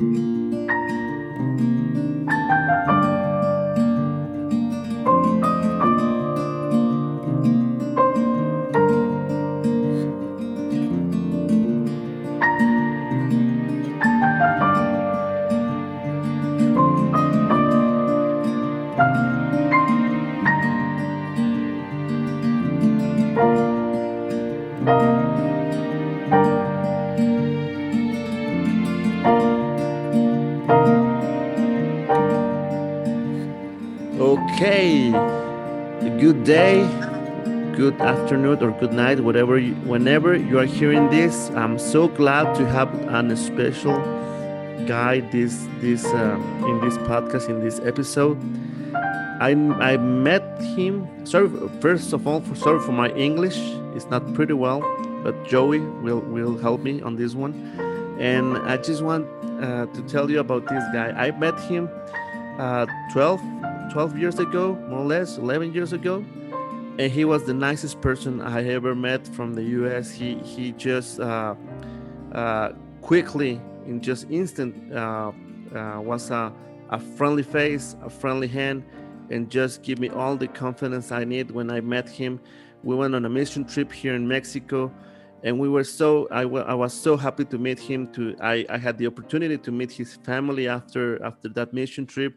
Okay, afternoon, or good night, whatever. You, whenever you are hearing this, I'm so glad to have an special guy this this uh, in this podcast in this episode. I I met him. Sorry, first of all, for, sorry for my English. It's not pretty well, but Joey will will help me on this one. And I just want uh, to tell you about this guy. I met him uh, 12 12 years ago, more or less, 11 years ago. And he was the nicest person I ever met from the US. He, he just uh, uh, quickly, in just instant, uh, uh, was a, a friendly face, a friendly hand, and just give me all the confidence I need when I met him. We went on a mission trip here in Mexico and we were so I, I was so happy to meet him to I, I had the opportunity to meet his family after after that mission trip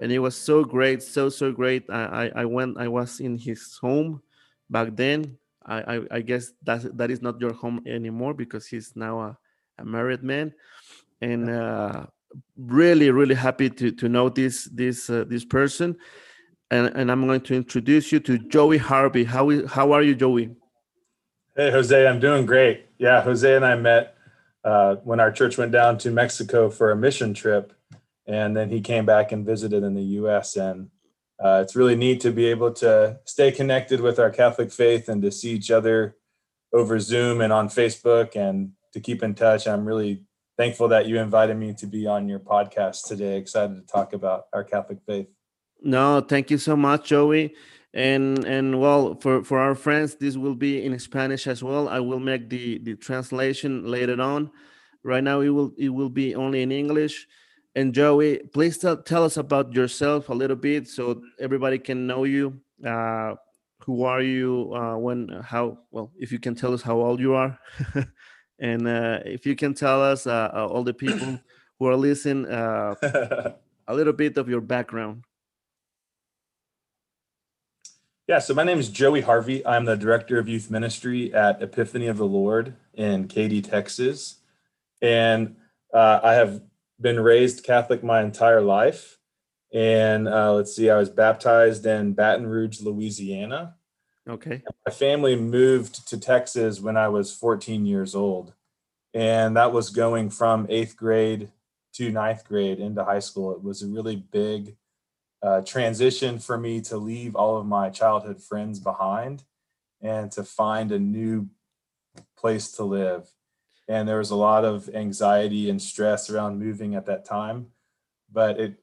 and it was so great, so so great. I I, I went, I was in his home back then. I, I, I guess that that is not your home anymore because he's now a, a married man, and uh, really really happy to to know this this uh, this person, and and I'm going to introduce you to Joey Harvey. How is how are you, Joey? Hey Jose, I'm doing great. Yeah, Jose and I met uh, when our church went down to Mexico for a mission trip and then he came back and visited in the U.S. and uh, it's really neat to be able to stay connected with our Catholic faith and to see each other over Zoom and on Facebook and to keep in touch. I'm really thankful that you invited me to be on your podcast today. Excited to talk about our Catholic faith. No, thank you so much, Joey. And and well, for for our friends, this will be in Spanish as well. I will make the the translation later on. Right now, it will it will be only in English. And Joey, please tell, tell us about yourself a little bit so everybody can know you. Uh, who are you? Uh, when, how, well, if you can tell us how old you are. and uh, if you can tell us, uh, uh, all the people who are listening, uh, a little bit of your background. Yeah, so my name is Joey Harvey. I'm the director of youth ministry at Epiphany of the Lord in Katy, Texas. And uh, I have been raised Catholic my entire life. And uh, let's see, I was baptized in Baton Rouge, Louisiana. Okay. My family moved to Texas when I was 14 years old. And that was going from eighth grade to ninth grade into high school. It was a really big uh, transition for me to leave all of my childhood friends behind and to find a new place to live and there was a lot of anxiety and stress around moving at that time. But it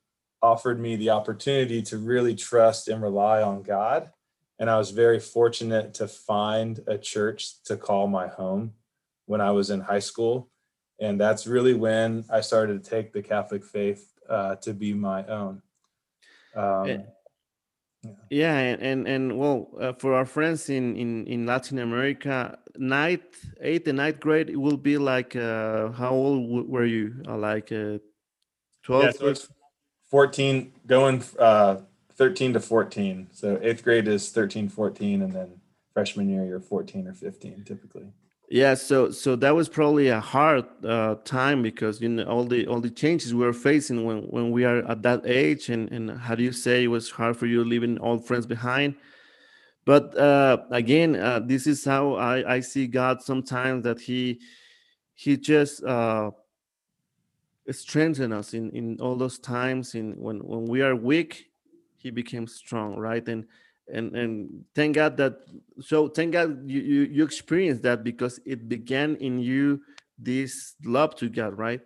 offered me the opportunity to really trust and rely on god. And i was very fortunate to find a church to call my home when i was in high school. And that's really when i started to take the catholic faith uh, to be my own. Um, yeah and and, and well uh, for our friends in, in in latin america ninth eighth and ninth grade it will be like uh how old were you? Uh, like uh 12 yeah, so it's 14 going uh 13 to 14 so eighth grade is 13 14 and then freshman year you're 14 or 15 typically. Yeah so so that was probably a hard uh, time because you know all the all the changes we were facing when when we are at that age and and how do you say it was hard for you leaving old friends behind but uh, again uh, this is how i i see god sometimes that he he just uh us in in all those times in when when we are weak he became strong right? And and and thank god that so thank god you you, you experienced that because it began in you this love to god right?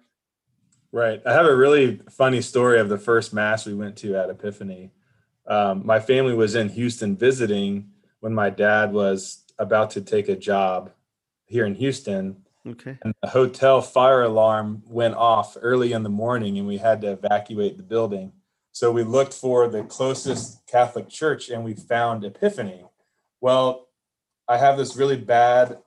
Right. I have a really funny story of the first mass we went to at epiphany um, my family was in houston visiting when my dad was about to take a job here in houston Okay. And the hotel fire alarm went off early in the morning and we had to evacuate the building. So we looked for the closest Catholic church and we found Epiphany. Well, I have this really bad,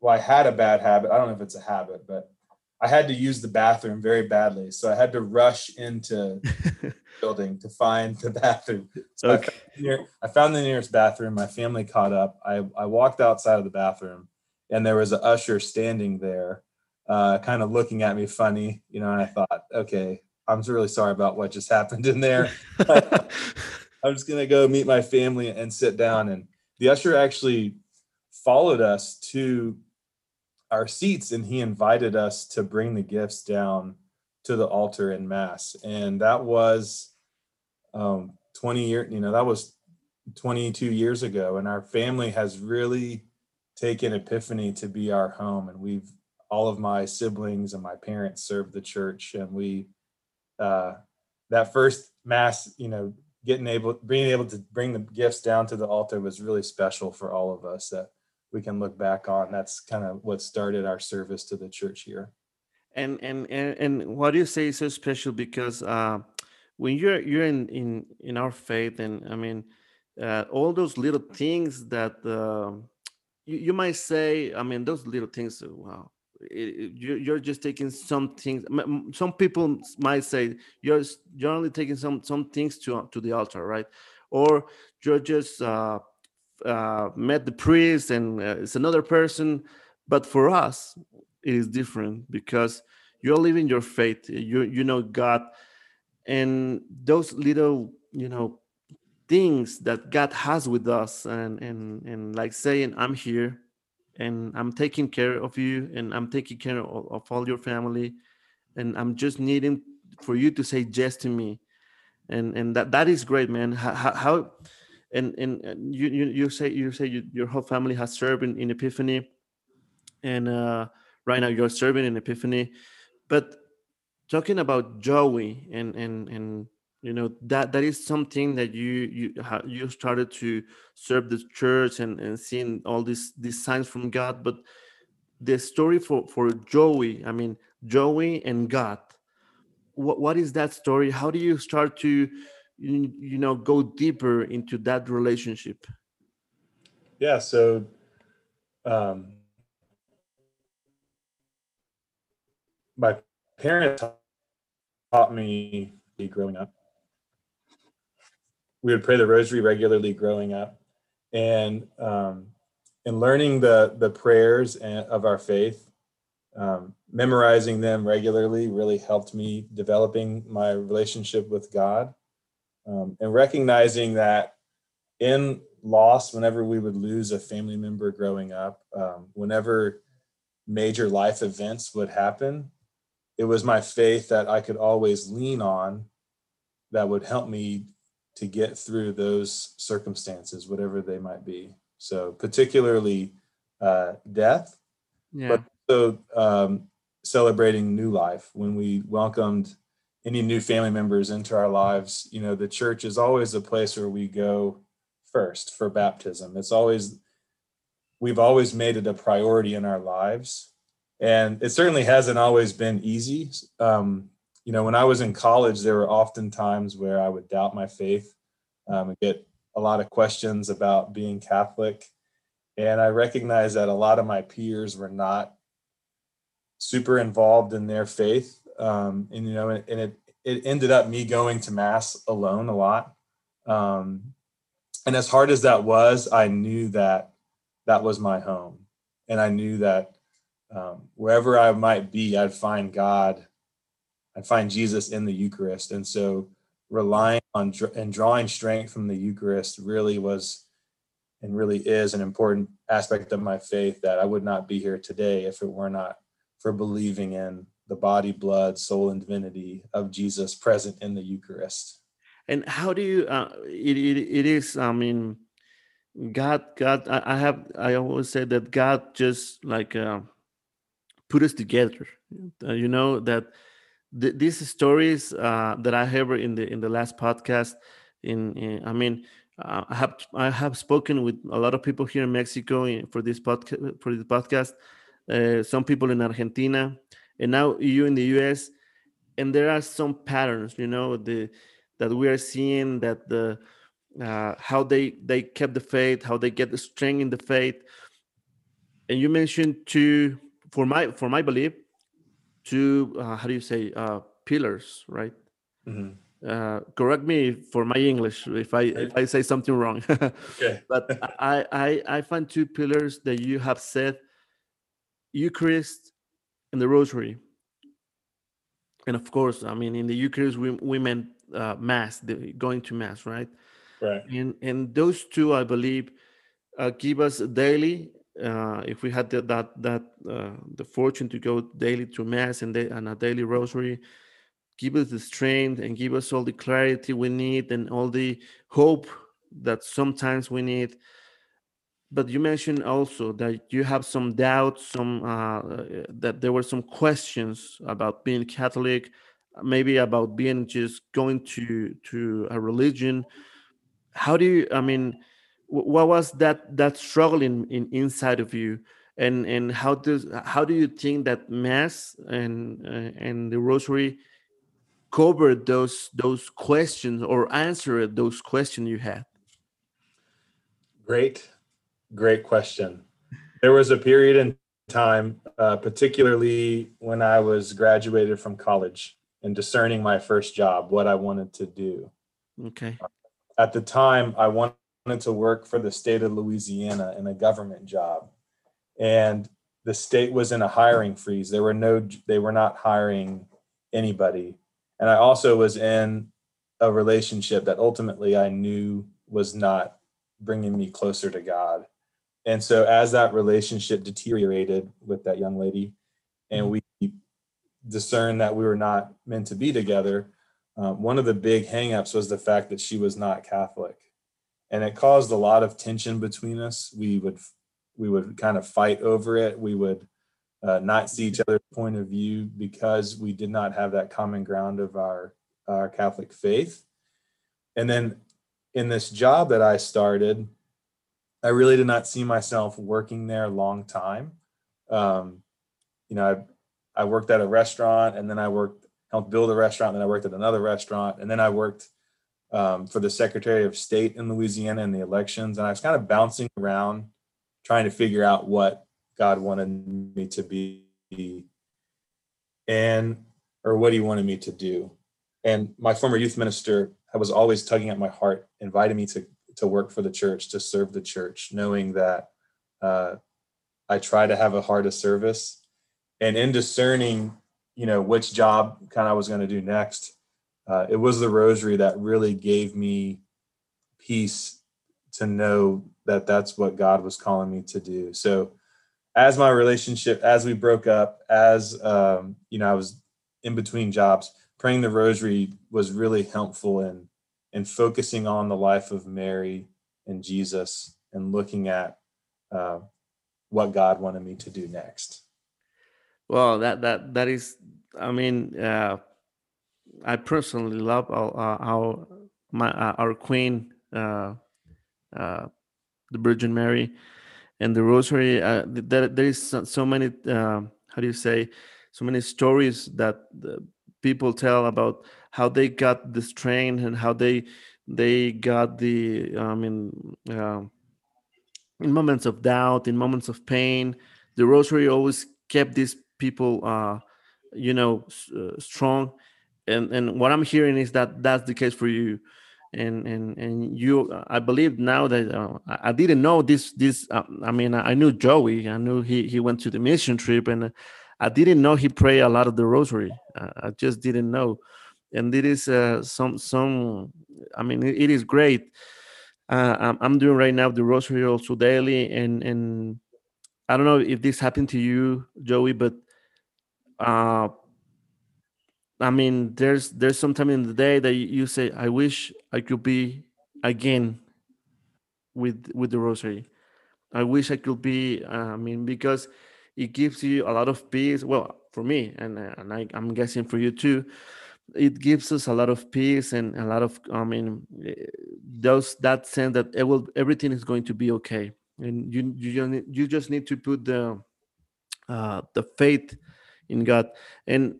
well, I had a bad habit. I don't know if it's a habit, but I had to use the bathroom very badly. So I had to rush into the building to find the bathroom. So okay. I, found near, I found the nearest bathroom. My family caught up. I, I walked outside of the bathroom and there was an usher standing there, uh, kind of looking at me funny, you know, and I thought, okay, I'm really sorry about what just happened in there. I'm just gonna go meet my family and sit down. And the usher actually followed us to our seats and he invited us to bring the gifts down to the altar in mass. And that was um, 20 years, you know, that was 22 years ago. And our family has really taken Epiphany to be our home. And we've, all of my siblings and my parents served the church. And we, uh, that first mass, you know, getting able, being able to bring the gifts down to the altar was really special for all of us that we can look back on. That's kind of what started our service to the church here. And and and, and what do you say is so special because uh, when you're you're in in in our faith, and I mean, uh, all those little things that uh, you, you might say, I mean, those little things. Wow, you're just taking some things some people might say you're you're only taking some some things to to the altar right or you're just uh, uh met the priest and uh, it's another person. But for us it is different because you're living your faith. You you know god. And those little you know things that god has with us and and and like saying i'm here and I'm taking care of you and I'm taking care of, of all your family and I'm just needing for you to say yes to me. And and that that is great man. How, how and and you, you you say you say you, your whole family has served in, in epiphany. And uh right now you're serving in epiphany. But talking about joey and and and you know that that is something that you you you started to serve the church and and seeing all these these signs from god. But the story for for joey i mean joey and god what what is that story? How do you start to you, you know go deeper into that relationship? Yeah so um my parents taught me growing up. We would pray the rosary regularly growing up and um, and learning the the prayers of our faith um, memorizing them regularly really helped me developing my relationship with god um, and recognizing that in loss whenever we would lose a family member growing up um, whenever major life events would happen it was my faith that i could always lean on that would help me to get through those circumstances, whatever they might be. So, particularly uh, death, yeah. but also um, celebrating new life. When we welcomed any new family members into our lives, you know, the church is always a place where we go first for baptism. It's always, we've always made it a priority in our lives. And it certainly hasn't always been easy. Um, you know, when I was in college, there were often times where I would doubt my faith, um, get a lot of questions about being Catholic. And I recognized that a lot of my peers were not super involved in their faith. Um, and, you know, and, and, it, it ended up me going to mass alone a lot. Um, and as hard as that was, I knew that that was my home. And I knew that um, wherever I might be, I'd find God I'd find Jesus in the Eucharist. And so relying on and drawing strength from the Eucharist really was and really is an important aspect of my faith that I would not be here today if it were not for believing in the body, blood, soul, and divinity of Jesus present in the Eucharist. And how do you? Uh, it, it it is. I mean, God, God. I, have. I always say that God just like uh, put us together. Uh, you know that th- these stories uh, that I heard in the in the last podcast, in, in I mean, uh, I have I have spoken with a lot of people here in Mexico for this podcast for this podcast some people in Argentina, and now you in the U.S. And there are some patterns, you know, the that we are seeing that the uh, how they they kept the faith, how they get the strength in the faith. And you mentioned two, for my for my belief, two uh, how do you say uh, pillars, right? Mhm. Uh, correct me for my English if I if I say something wrong. Okay. but I, I I find two pillars that you have said: Eucharist and the Rosary. And of course, I mean, in the Eucharist, we we meant uh, Mass, the, going to Mass, right? Right. and and those two i believe uh, give us daily uh, if we had the, that that uh, the fortune to go daily to mass and, da- and a daily rosary give us the strength and give us all the clarity we need and all the hope that sometimes we need but you mentioned also that you have some doubts some uh, uh, that there were some questions about being catholic maybe about being just going to to a religion. How do you i mean what was that that struggle in, in inside of you? And and how does how do you think that mass and uh, and the rosary covered those those questions or answered those questions you had? Great, great question. There was a period in time, uh, particularly when I was graduated from college and discerning my first job, what I wanted to do. okay At the time, I wanted to work for the state of Louisiana in a government job, and the state was in a hiring freeze. There were no, they were not hiring anybody, and I also was in a relationship that ultimately I knew was not bringing me closer to God. And so as that relationship deteriorated with that young lady and we discerned that we were not meant to be together, um, one of the big hangups was the fact that she was not Catholic. And it caused a lot of tension between us. We would we would kind of fight over it. We would uh, not see each other's point of view because we did not have that common ground of our our Catholic faith. And then in this job that I started, I really did not see myself working there a long time. Um, you know, I, I worked at a restaurant and then I worked, helped build a restaurant, and then I worked at another restaurant, and then I worked um, for the Secretary of State in Louisiana in the elections. And I was kind of bouncing around trying to figure out what God wanted me to be and or what he wanted me to do. And my former youth minister I was always tugging at my heart, inviting me to to work for the church, to serve the church, knowing that uh, I try to have a heart of service. And in discerning, you know, which job kind of I was going to do next, uh, it was the rosary that really gave me peace to know that that's what God was calling me to do. So, as my relationship, as we broke up, as um, you know, I was in between jobs, praying the rosary was really helpful in in focusing on the life of Mary and Jesus and looking at uh, what God wanted me to do next. well that that that is i mean uh i personally love our our, our my uh, our queen uh uh the virgin mary and the rosary uh, there, there is so, many uh, how do you say so many stories that people tell about how they got this train and how they they got the i mean uh, in moments of doubt in moments of pain the rosary always kept these people uh you know uh, strong. And and what i'm hearing is that that's the case for you. And and and you i believe now that uh, I, didn't know this this uh, i mean i knew joey. I knew he he went to the mission trip and i didn't know he prayed a lot of the rosary. I just didn't know and it is uh, some some i mean it, is great uh, I'm, doing right now the rosary also daily and and i don't know if this happened to you joey but uh I mean, there's there's some time in the day that you say, "I wish I could be again with with the rosary. I wish I could be." Uh, I mean, because it gives you a lot of peace. Well, for me, and and I, I'm guessing for you too, it gives us a lot of peace and a lot of. I mean, eh, those that sense that it will everything is going to be okay, and you you just need, you just need to put the uh, the faith in God. And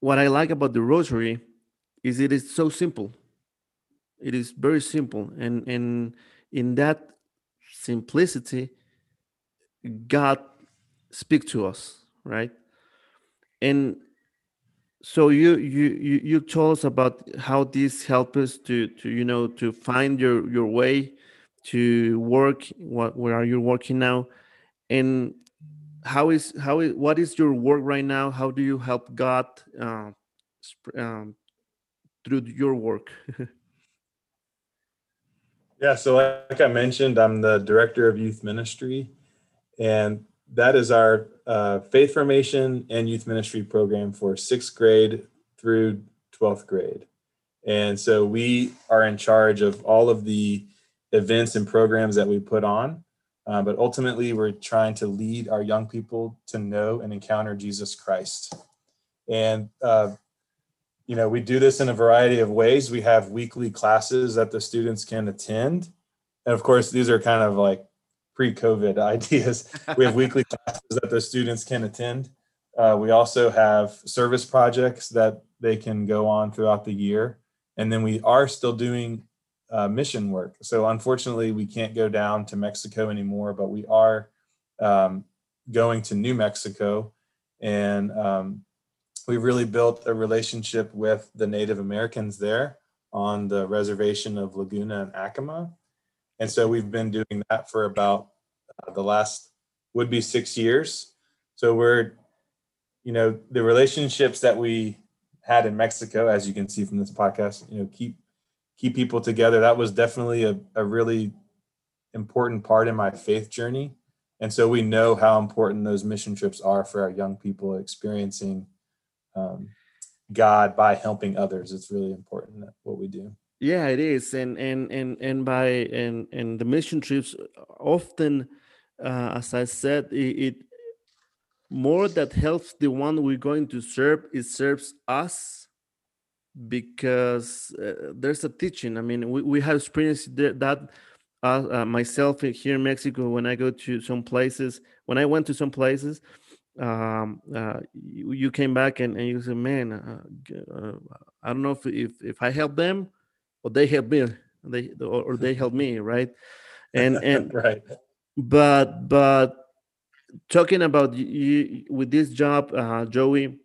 what I like about the rosary is it is so simple. It is very simple, and and in that simplicity, God speak to us, right? And so you you you told us about how this helps us to to you know to find your your way to work what where are you working now? And how is how is what is your work right now? How do you help god uh, um, through your work? Yeah so like i mentioned i'm the director of youth ministry and that is our uh, faith formation and youth ministry program for sixth grade through 12th grade. And so we are in charge of all of the events and programs that we put on. Uh, but ultimately, we're trying to lead our young people to know and encounter Jesus Christ. And, uh, you know, we do this in a variety of ways. We have weekly classes that the students can attend. And of course, these are kind of like pre-COVID ideas. We have weekly classes that the students can attend. Uh, we also have service projects that they can go on throughout the year, and then we are still doing uh, mission work. So unfortunately, we can't go down to Mexico anymore, but we are um, going to New Mexico, and um, we really built a relationship with the Native Americans there on the reservation of Laguna and Acoma. And so we've been doing that for about uh, the last would be six years. So we're, you know, the relationships that we had in Mexico, as you can see from this podcast, you know, keep keep people together. That was definitely a, a really important part in my faith journey. And so we know how important those mission trips are for our young people experiencing um, God by helping others. It's really important what we do yeah it is and and and and by and and the mission trips often uh, as i said it, it, more that helps the one we're going to serve it serves us because uh, there's a teaching. I mean we, we have experienced that uh, uh, myself here in mexico when i go to some places when i went to some places um, uh, you, you, came back and, and you said man uh, uh, i don't know if, if if i help them or they help me they or they help me right? And and right. but but talking about you with this job uh, joey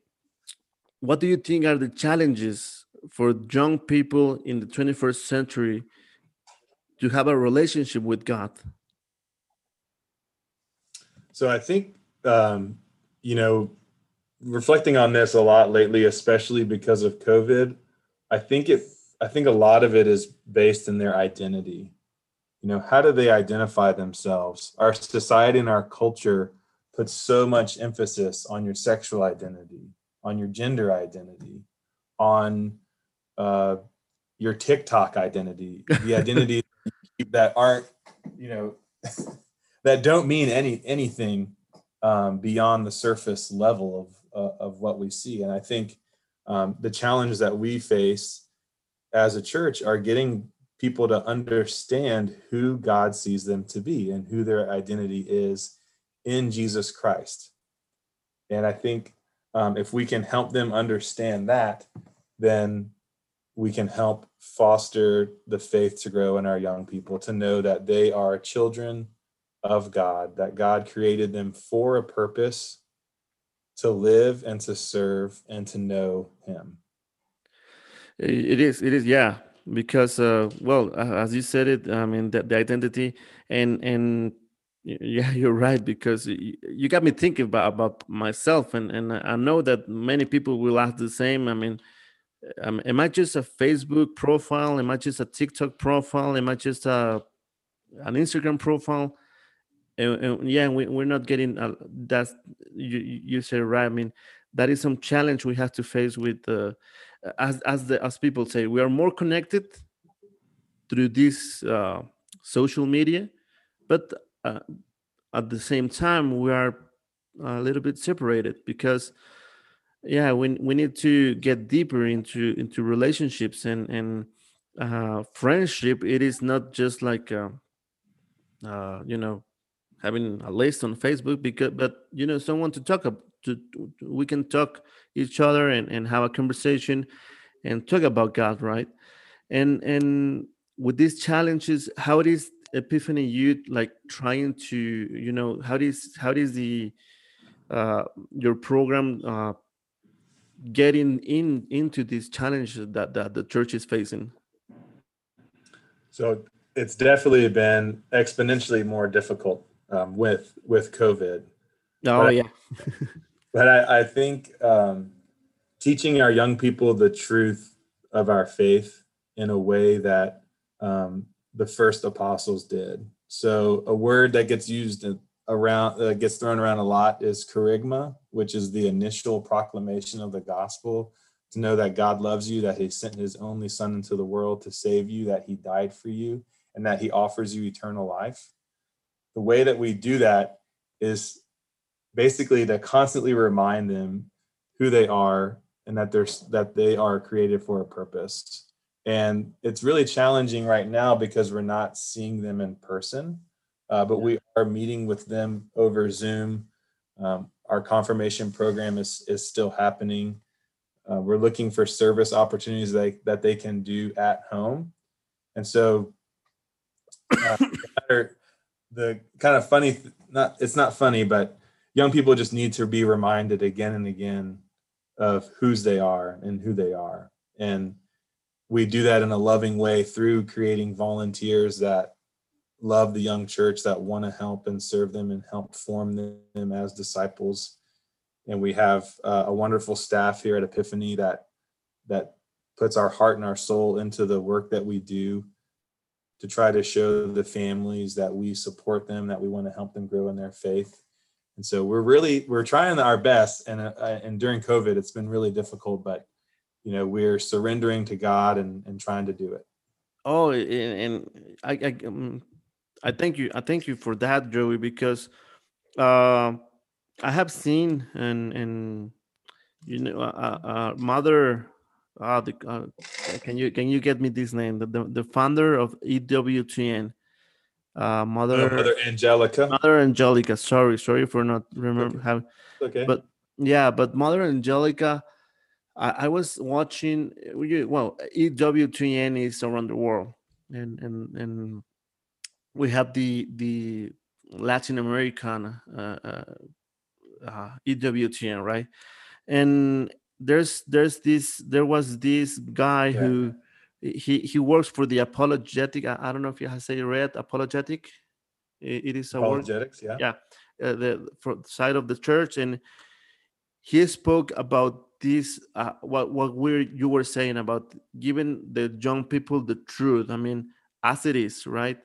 what do you think are the challenges for young people in the 21st century to have a relationship with god? So i think um, you know reflecting on this a lot lately especially because of covid i think it I think a lot of it is based in their identity. You know, how do they identify themselves? Our society and our culture puts so much emphasis on your sexual identity, on your gender identity, on uh, your TikTok identity, the identity that aren't, you know, that don't mean any anything um, beyond the surface level of uh, of what we see. And I think um, the challenge that we face as a church are getting people to understand who God sees them to be and who their identity is in Jesus Christ. And I think um, if we can help them understand that, then we can help foster the faith to grow in our young people to know that they are children of God, that God created them for a purpose to live and to serve and to know Him. It is. It is. Yeah. Because, uh, well, as you said it, I mean, the, the identity and and yeah, you're right. Because you got me thinking about about myself, and and I know that many people will ask the same. I mean, um, am I just a Facebook profile? Am I just a TikTok profile? Am I just a an Instagram profile? And, and yeah, we, we're not getting uh, that. You you said right. I mean, that is some challenge we have to face with uh, as as the as people say we are more connected through this uh, social media but uh, at the same time we are a little bit separated because yeah we, we need to get deeper into into relationships and and uh, friendship. It is not just like uh, uh, you know having a list on Facebook because, but you know, someone to talk to, to we can talk each other and, and have a conversation and talk about God, right? And and with these challenges, how it is Epiphany Youth like trying to, you know, how is how is the uh, your program uh, getting in into these challenges that that the church is facing? So it's definitely been exponentially more difficult um, with with COVID. Oh but yeah. But I, I think um, teaching our young people the truth of our faith in a way that um, the first apostles did. So a word that gets used around uh, gets thrown around a lot is kerygma, which is the initial proclamation of the gospel to know that God loves you, that he sent his only son into the world to save you, that he died for you, and that he offers you eternal life. The way that we do that is basically to constantly remind them who they are and that they're that they are created for a purpose. And it's really challenging right now because we're not seeing them in person, uh, but we are meeting with them over Zoom. Um, our confirmation program is is still happening. Uh, we're looking for service opportunities that, that they can do at home. And so uh, the kind of funny, not it's not funny, but young people just need to be reminded again and again of whose they are and who they are. And we do that in a loving way through creating volunteers that love the young church, that want to help and serve them and help form them as disciples. And we have uh, a wonderful staff here at Epiphany that that puts our heart and our soul into the work that we do to try to show the families that we support them, that we want to help them grow in their faith and so we're really we're trying our best and uh, and during covid it's been really difficult but you know we're surrendering to god and and trying to do it. Oh and, i I, um, I thank you i thank you for that joey because uh, i have seen and and you know uh, uh, mother uh, the, uh, can you can you get me this name? The, the, the founder of ewtn uh, mother mother angelica mother angelica sorry sorry for not remember okay. how okay but yeah but mother angelica i, I was watching well ewtn is around the world and and and we have the the latin american uh, uh, uh ewtn right and there's there's this there was this guy yeah. who he he works for the apologetic i, I don't know if you have say read apologetic. It, it is a apologetics word. yeah. Yeah uh, the for side of the church and he spoke about this uh, what what we you were saying about giving the young people the truth i mean as it is right?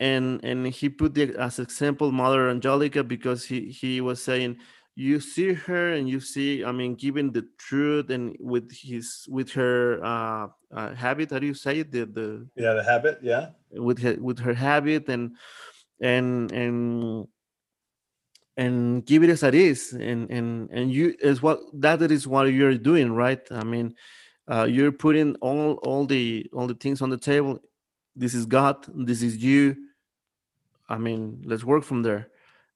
And and he put the as example mother angelica because he he was saying you see her and you see i mean given the truth and with his with her uh, uh habit how do you say it? The the yeah the habit yeah. With her with her habit and and and and give it as it is. And and and you is what that is what you're doing right? I mean uh you're putting all all the all the things on the table. This is god. This is you. I mean let's work from there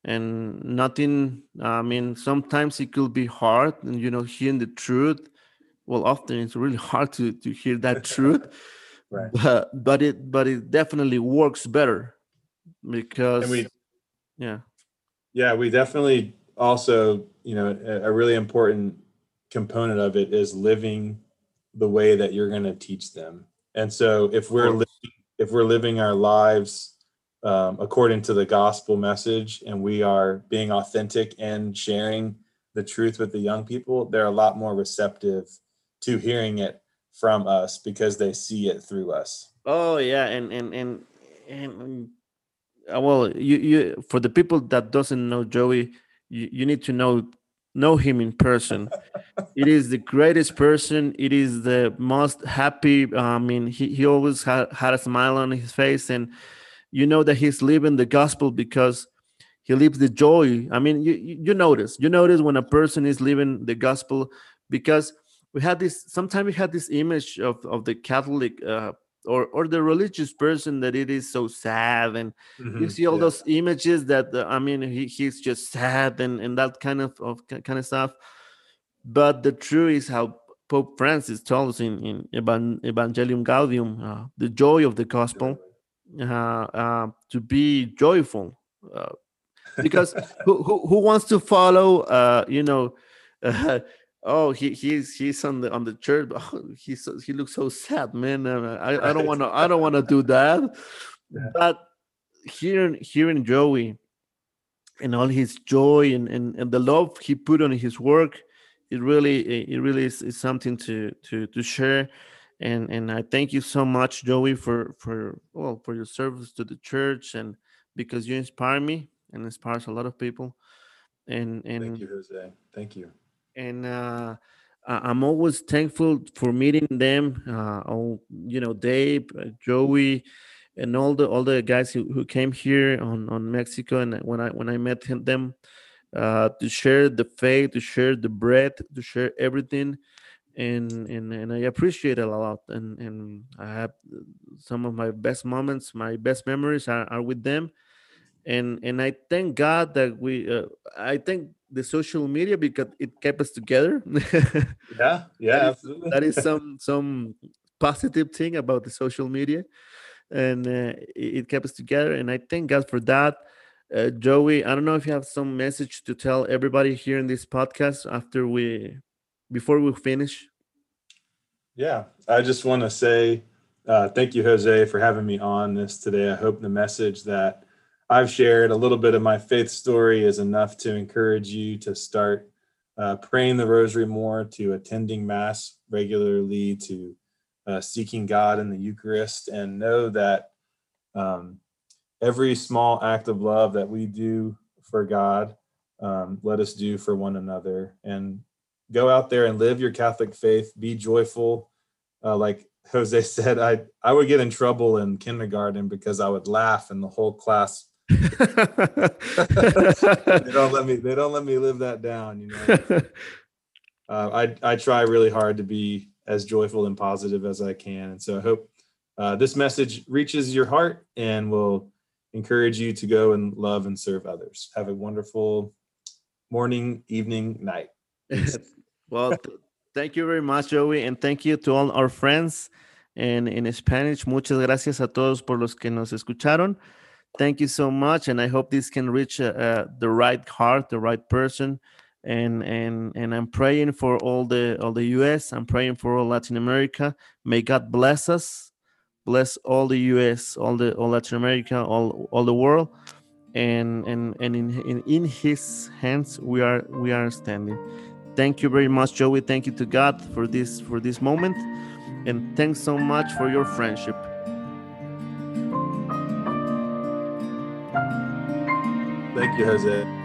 and nothing i mean sometimes it could be hard and you know hearing the truth well often it's really hard to to hear that truth. Right. But but it but it definitely works better because we, yeah. Yeah we definitely also you know a, a really important component of it is living the way that you're going to teach them. And so if we're living, if we're living our lives um, according to the gospel message and we are being authentic and sharing the truth with the young people, they're a lot more receptive to hearing it from us because they see it through us. Oh yeah, and and and and uh, well, you you for the people that doesn't know Joey, you, you need to know know him in person. it is the greatest person. It is the most happy. I mean, he, he always had, had a smile on his face and you know that he's living the gospel because he lives the joy. I mean you you notice you notice when a person is living the gospel because we had this sometimes we had this image of of the catholic uh, or or the religious person that it is so sad. And Mhm, you see all yeah. those images that uh, i mean he, he's just sad and and that kind of, of kind of stuff. But the truth is how pope francis told us in in Evan- evangelium gaudium uh, the joy of the gospel. Uh, to be joyful uh, because who, who who wants to follow uh you know uh, oh he he's he's on the on the church but oh, he's he looks so sad man uh, i i don't want to i don't want to do that Yeah. but hearing hearing joey and all his joy and, and and the love he put on his work it really it really is, is something to to to share and and i thank you so much joey for for well for your service to the church and because you inspire me and inspires a lot of people and and Thank you, Jose. Thank you. and uh, I'm always thankful for meeting them. Uh, all you know, Dave, uh, Joey, and all the all the guys who, who came here on on Mexico. And when I when I met him, them uh, to share the faith, to share the bread, to share everything. And, and and I appreciate it a lot, and and I have some of my best moments, my best memories are, are with them, and and I thank God that we uh, I thank the social media because it kept us together. Yeah, yeah, is- absolutely. that is some some positive thing about the social media, and uh, it, it kept us together. And I thank God for that. Uh, Joey, I don't know if you have some message to tell everybody here in this podcast after we before we finish. Yeah, I just want to say uh, thank you, Jose, for having me on this today. I hope the message that I've shared, a little bit of my faith story, is enough to encourage you to start uh, praying the rosary more, to attending Mass regularly, to uh, seeking God in the Eucharist, and know that um, every small act of love that we do for God, um, let us do for one another. And go out there and live your Catholic faith. Be joyful. Uh, like Jose said, I I would get in trouble in kindergarten because I would laugh and the whole class they don't let me they don't let me live that down. You know, uh, I I try really hard to be as joyful and positive as I can, and so I hope uh, this message reaches your heart and will encourage you to go and love and serve others. Have a wonderful morning, evening, night. well, th- thank you very much, Joey, and thank you to all our friends and in Spanish. Muchas gracias a todos por los que nos escucharon. Thank you so much, and I hope this can reach uh, uh, the right heart, the right person. And and and I'm praying for all the all the U.S. I'm praying for all Latin America. May God bless us, bless all the U.S., all the all Latin America, all all the world. And and and in in, in His hands we are we are standing thank you very much, Joey. Thank you to God for this for this moment, and thanks so much for your friendship. Thank you, Jose.